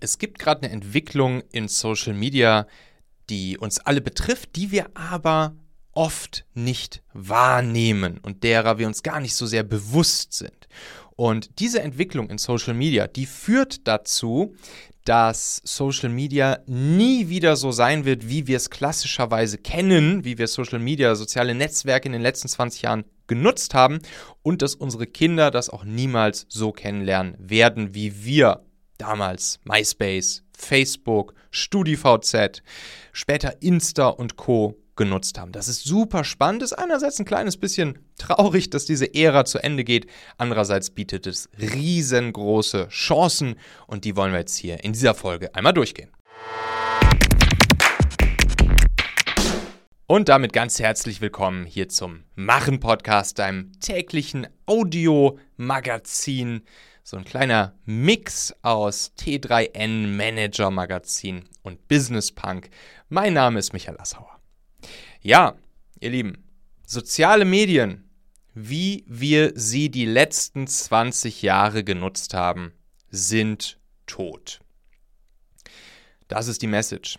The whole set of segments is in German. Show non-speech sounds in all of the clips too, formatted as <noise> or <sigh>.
Es gibt gerade eine Entwicklung in Social Media, die uns alle betrifft, die wir aber oft nicht wahrnehmen und derer wir uns gar nicht so sehr bewusst sind. Und diese Entwicklung in Social Media, die führt dazu, dass Social Media nie wieder so sein wird, wie wir es klassischerweise kennen, wie wir Social Media, soziale Netzwerke in den letzten 20 Jahren genutzt haben und dass unsere Kinder das auch niemals so kennenlernen werden, wie wir damals MySpace, Facebook, StudiVZ, später Insta und Co genutzt haben. Das ist super spannend, ist einerseits ein kleines bisschen traurig, dass diese Ära zu Ende geht, andererseits bietet es riesengroße Chancen und die wollen wir jetzt hier in dieser Folge einmal durchgehen. Und damit ganz herzlich willkommen hier zum Machen Podcast, deinem täglichen Audio-Magazin so ein kleiner Mix aus T3N Manager Magazin und Business Punk. Mein Name ist Michael Assauer. Ja, ihr Lieben, soziale Medien, wie wir sie die letzten 20 Jahre genutzt haben, sind tot. Das ist die Message.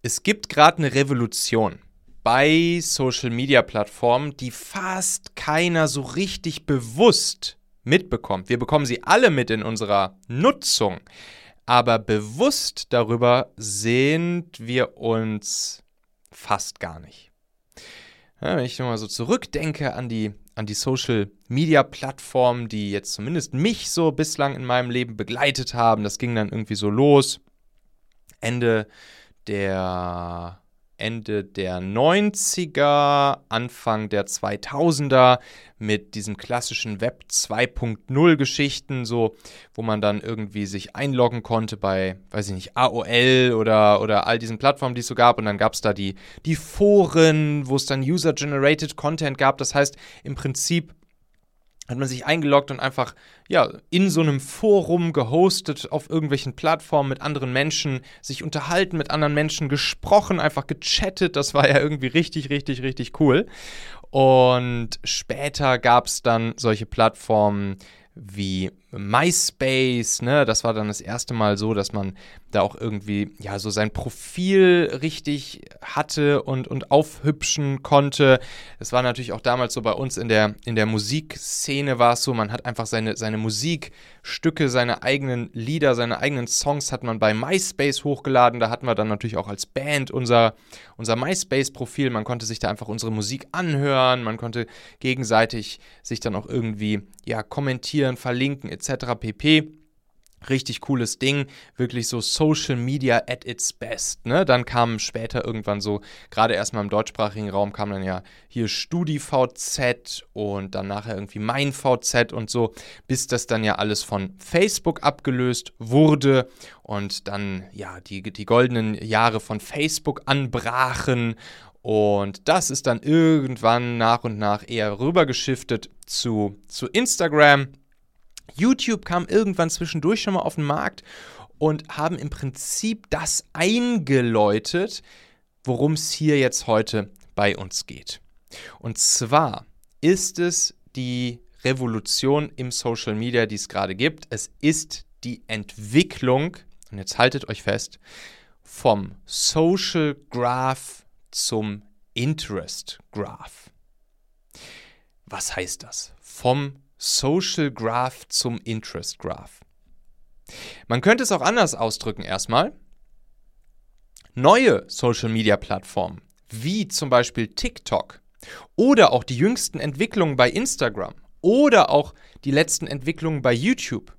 Es gibt gerade eine Revolution bei Social-Media-Plattformen, die fast keiner so richtig bewusst mitbekommt. Wir bekommen sie alle mit in unserer Nutzung, aber bewusst darüber sind wir uns fast gar nicht. Ja, wenn ich nochmal so zurückdenke an die, an die Social Media Plattformen, die jetzt zumindest mich so bislang in meinem Leben begleitet haben, das ging dann irgendwie so los. Ende der Ende der 90er, Anfang der 2000er mit diesen klassischen Web 2.0 Geschichten, so wo man dann irgendwie sich einloggen konnte bei, weiß ich nicht, AOL oder, oder all diesen Plattformen, die es so gab. Und dann gab es da die, die Foren, wo es dann User-Generated Content gab. Das heißt, im Prinzip hat man sich eingeloggt und einfach ja in so einem Forum gehostet auf irgendwelchen Plattformen mit anderen Menschen, sich unterhalten mit anderen Menschen, gesprochen, einfach gechattet. Das war ja irgendwie richtig, richtig, richtig cool. Und später gab es dann solche Plattformen wie MySpace, ne? Das war dann das erste Mal so, dass man da auch irgendwie ja so sein Profil richtig hatte und, und aufhübschen konnte. Es war natürlich auch damals so bei uns in der, in der Musikszene war es so, man hat einfach seine, seine Musikstücke, seine eigenen Lieder, seine eigenen Songs hat man bei MySpace hochgeladen. Da hatten wir dann natürlich auch als Band unser, unser MySpace-Profil. Man konnte sich da einfach unsere Musik anhören, man konnte gegenseitig sich dann auch irgendwie ja kommentieren, verlinken etc. pp. Richtig cooles Ding, wirklich so Social Media at its best. Ne? Dann kam später irgendwann so, gerade erstmal im deutschsprachigen Raum kam dann ja hier StudiVZ und dann nachher irgendwie MeinVZ und so, bis das dann ja alles von Facebook abgelöst wurde und dann ja die, die goldenen Jahre von Facebook anbrachen und das ist dann irgendwann nach und nach eher rübergeschiftet zu, zu Instagram. YouTube kam irgendwann zwischendurch schon mal auf den Markt und haben im Prinzip das eingeläutet, worum es hier jetzt heute bei uns geht. Und zwar ist es die Revolution im Social Media, die es gerade gibt. Es ist die Entwicklung, und jetzt haltet euch fest, vom Social Graph zum Interest Graph. Was heißt das? Vom Social Graph zum Interest Graph. Man könnte es auch anders ausdrücken erstmal. Neue Social Media Plattformen, wie zum Beispiel TikTok oder auch die jüngsten Entwicklungen bei Instagram oder auch die letzten Entwicklungen bei YouTube,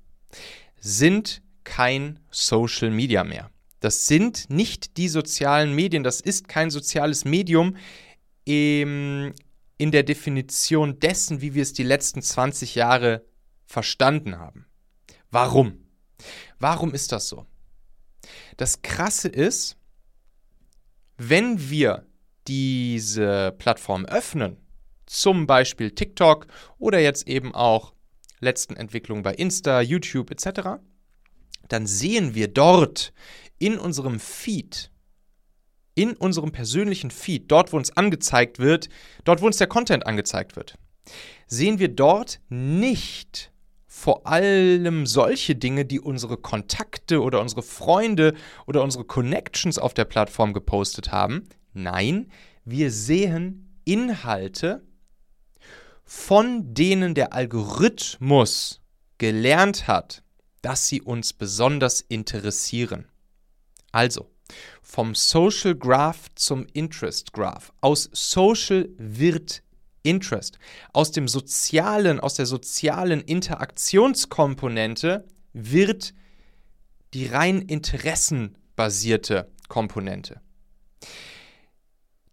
sind kein Social Media mehr. Das sind nicht die sozialen Medien, das ist kein soziales Medium im, in der Definition dessen, wie wir es die letzten 20 Jahre verstanden haben. Warum? Warum ist das so? Das Krasse ist, wenn wir diese Plattform öffnen, zum Beispiel TikTok oder jetzt eben auch letzten Entwicklungen bei Insta, YouTube etc., dann sehen wir dort in unserem Feed, in unserem persönlichen Feed, dort wo uns angezeigt wird, dort wo uns der Content angezeigt wird, sehen wir dort nicht vor allem solche Dinge, die unsere Kontakte oder unsere Freunde oder unsere Connections auf der Plattform gepostet haben. Nein, wir sehen Inhalte, von denen der Algorithmus gelernt hat, dass sie uns besonders interessieren. Also, vom Social Graph zum Interest Graph. Aus Social wird Interest. Aus dem sozialen, aus der sozialen Interaktionskomponente wird die rein interessenbasierte Komponente.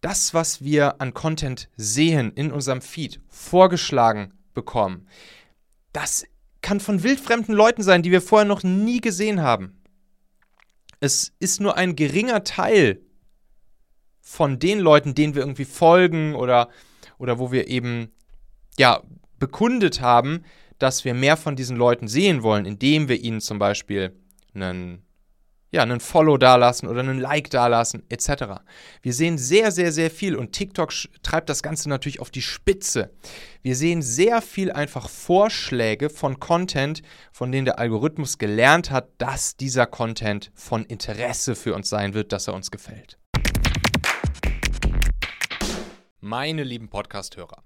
Das, was wir an Content sehen in unserem Feed, vorgeschlagen bekommen, das kann von wildfremden Leuten sein, die wir vorher noch nie gesehen haben. Es ist nur ein geringer Teil von den Leuten, denen wir irgendwie folgen oder oder wo wir eben ja bekundet haben, dass wir mehr von diesen Leuten sehen wollen, indem wir ihnen zum Beispiel einen ja, einen Follow dalassen oder einen Like dalassen, etc. Wir sehen sehr, sehr, sehr viel und TikTok treibt das Ganze natürlich auf die Spitze. Wir sehen sehr viel einfach Vorschläge von Content, von denen der Algorithmus gelernt hat, dass dieser Content von Interesse für uns sein wird, dass er uns gefällt. Meine lieben Podcast-Hörer,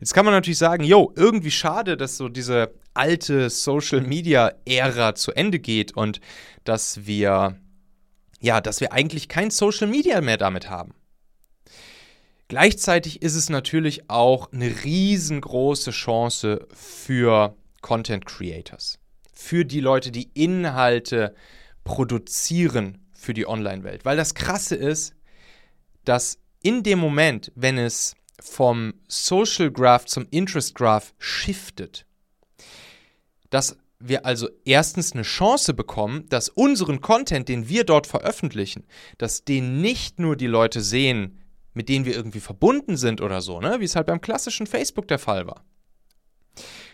Jetzt kann man natürlich sagen, jo, irgendwie schade, dass so diese alte Social Media Ära zu Ende geht und dass wir ja, dass wir eigentlich kein Social Media mehr damit haben. Gleichzeitig ist es natürlich auch eine riesengroße Chance für Content Creators, für die Leute, die Inhalte produzieren für die Online-Welt. Weil das Krasse ist, dass in dem Moment, wenn es vom Social Graph zum Interest Graph shiftet, dass wir also erstens eine Chance bekommen, dass unseren Content, den wir dort veröffentlichen, dass den nicht nur die Leute sehen, mit denen wir irgendwie verbunden sind oder so, ne, wie es halt beim klassischen Facebook der Fall war,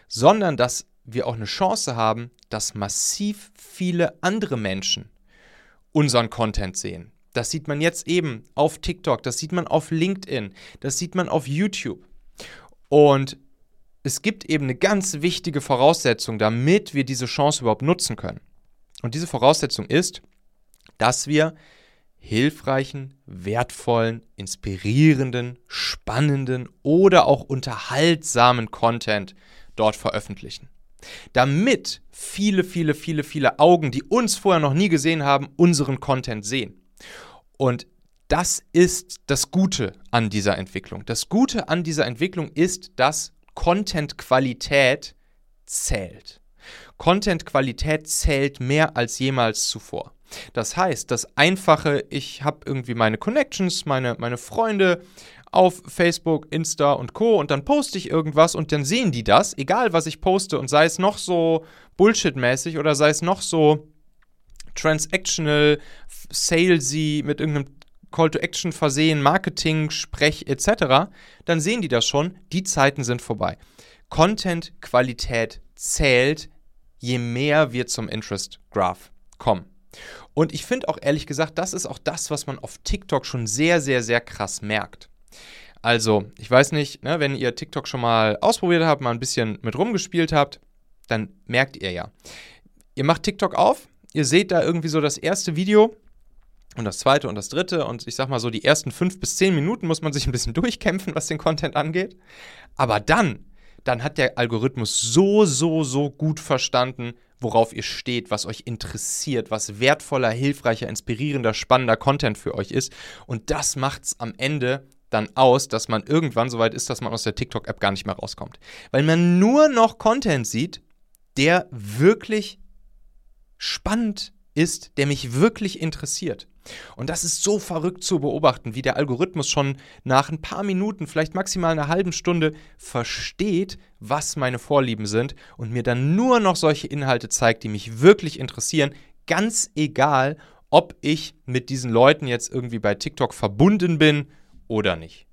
sondern dass wir auch eine Chance haben, dass massiv viele andere Menschen unseren Content sehen, das sieht man jetzt eben auf TikTok, das sieht man auf LinkedIn, das sieht man auf YouTube. Und es gibt eben eine ganz wichtige Voraussetzung, damit wir diese Chance überhaupt nutzen können. Und diese Voraussetzung ist, dass wir hilfreichen, wertvollen, inspirierenden, spannenden oder auch unterhaltsamen Content dort veröffentlichen. Damit viele, viele, viele, viele Augen, die uns vorher noch nie gesehen haben, unseren Content sehen. Und das ist das Gute an dieser Entwicklung. Das Gute an dieser Entwicklung ist, dass Content-Qualität zählt. Content-Qualität zählt mehr als jemals zuvor. Das heißt, das Einfache, ich habe irgendwie meine Connections, meine, meine Freunde auf Facebook, Insta und Co. und dann poste ich irgendwas und dann sehen die das, egal was ich poste und sei es noch so Bullshit-mäßig oder sei es noch so transactional, salesy, mit irgendeinem Call to Action versehen, Marketing, Sprech etc., dann sehen die das schon, die Zeiten sind vorbei. Content-Qualität zählt, je mehr wir zum Interest Graph kommen. Und ich finde auch ehrlich gesagt, das ist auch das, was man auf TikTok schon sehr, sehr, sehr krass merkt. Also, ich weiß nicht, ne, wenn ihr TikTok schon mal ausprobiert habt, mal ein bisschen mit rumgespielt habt, dann merkt ihr ja. Ihr macht TikTok auf, ihr seht da irgendwie so das erste Video und das zweite und das dritte und ich sag mal so, die ersten fünf bis zehn Minuten muss man sich ein bisschen <laughs> durchkämpfen, was den Content angeht. Aber dann, dann hat der Algorithmus so, so, so gut verstanden, worauf ihr steht, was euch interessiert, was wertvoller, hilfreicher, inspirierender, spannender Content für euch ist. Und das macht es am Ende dann aus, dass man irgendwann so weit ist, dass man aus der TikTok-App gar nicht mehr rauskommt. Weil man nur noch Content sieht, der wirklich spannend ist, der mich wirklich interessiert. Und das ist so verrückt zu beobachten, wie der Algorithmus schon nach ein paar Minuten, vielleicht maximal einer halben Stunde, versteht, was meine Vorlieben sind und mir dann nur noch solche Inhalte zeigt, die mich wirklich interessieren, ganz egal, ob ich mit diesen Leuten jetzt irgendwie bei TikTok verbunden bin oder nicht.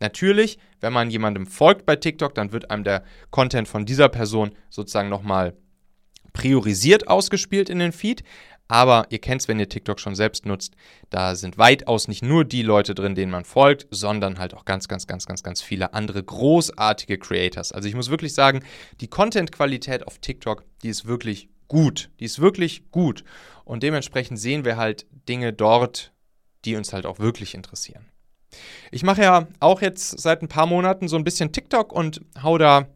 Natürlich, wenn man jemandem folgt bei TikTok, dann wird einem der Content von dieser Person sozusagen nochmal priorisiert ausgespielt in den Feed. Aber ihr kennt es, wenn ihr TikTok schon selbst nutzt, da sind weitaus nicht nur die Leute drin, denen man folgt, sondern halt auch ganz, ganz, ganz, ganz, ganz viele andere großartige Creators. Also ich muss wirklich sagen, die Content-Qualität auf TikTok, die ist wirklich gut. Die ist wirklich gut. Und dementsprechend sehen wir halt Dinge dort, die uns halt auch wirklich interessieren. Ich mache ja auch jetzt seit ein paar Monaten so ein bisschen TikTok und hau da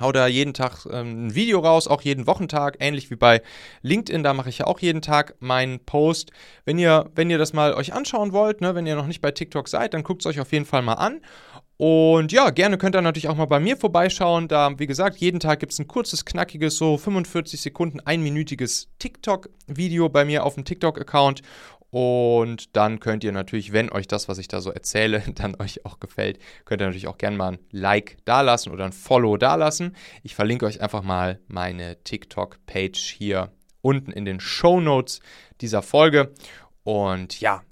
hau da jeden Tag ähm, ein Video raus, auch jeden Wochentag, ähnlich wie bei LinkedIn, da mache ich ja auch jeden Tag meinen Post. Wenn ihr, wenn ihr das mal euch anschauen wollt, ne, wenn ihr noch nicht bei TikTok seid, dann guckt es euch auf jeden Fall mal an. Und ja, gerne könnt ihr natürlich auch mal bei mir vorbeischauen. Da, wie gesagt, jeden Tag gibt es ein kurzes, knackiges, so 45 Sekunden, einminütiges TikTok-Video bei mir auf dem TikTok-Account. Und dann könnt ihr natürlich, wenn euch das, was ich da so erzähle, <laughs> dann euch auch gefällt, könnt ihr natürlich auch gerne mal ein Like dalassen oder ein Follow dalassen. Ich verlinke euch einfach mal meine TikTok-Page hier unten in den Show Notes dieser Folge. Und ja,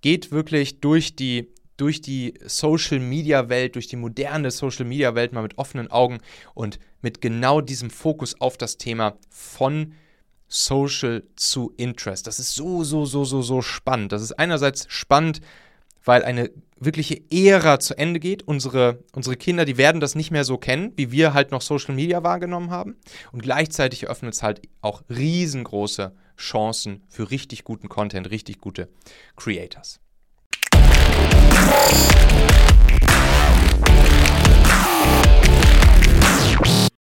geht wirklich durch die durch die Social Media Welt, durch die moderne Social Media Welt mal mit offenen Augen und mit genau diesem Fokus auf das Thema von Social zu Interest. Das ist so, so, so, so, so spannend. Das ist einerseits spannend, weil eine wirkliche Ära zu Ende geht. Unsere, unsere Kinder, die werden das nicht mehr so kennen, wie wir halt noch Social Media wahrgenommen haben. Und gleichzeitig eröffnet es halt auch riesengroße Chancen für richtig guten Content, richtig gute Creators.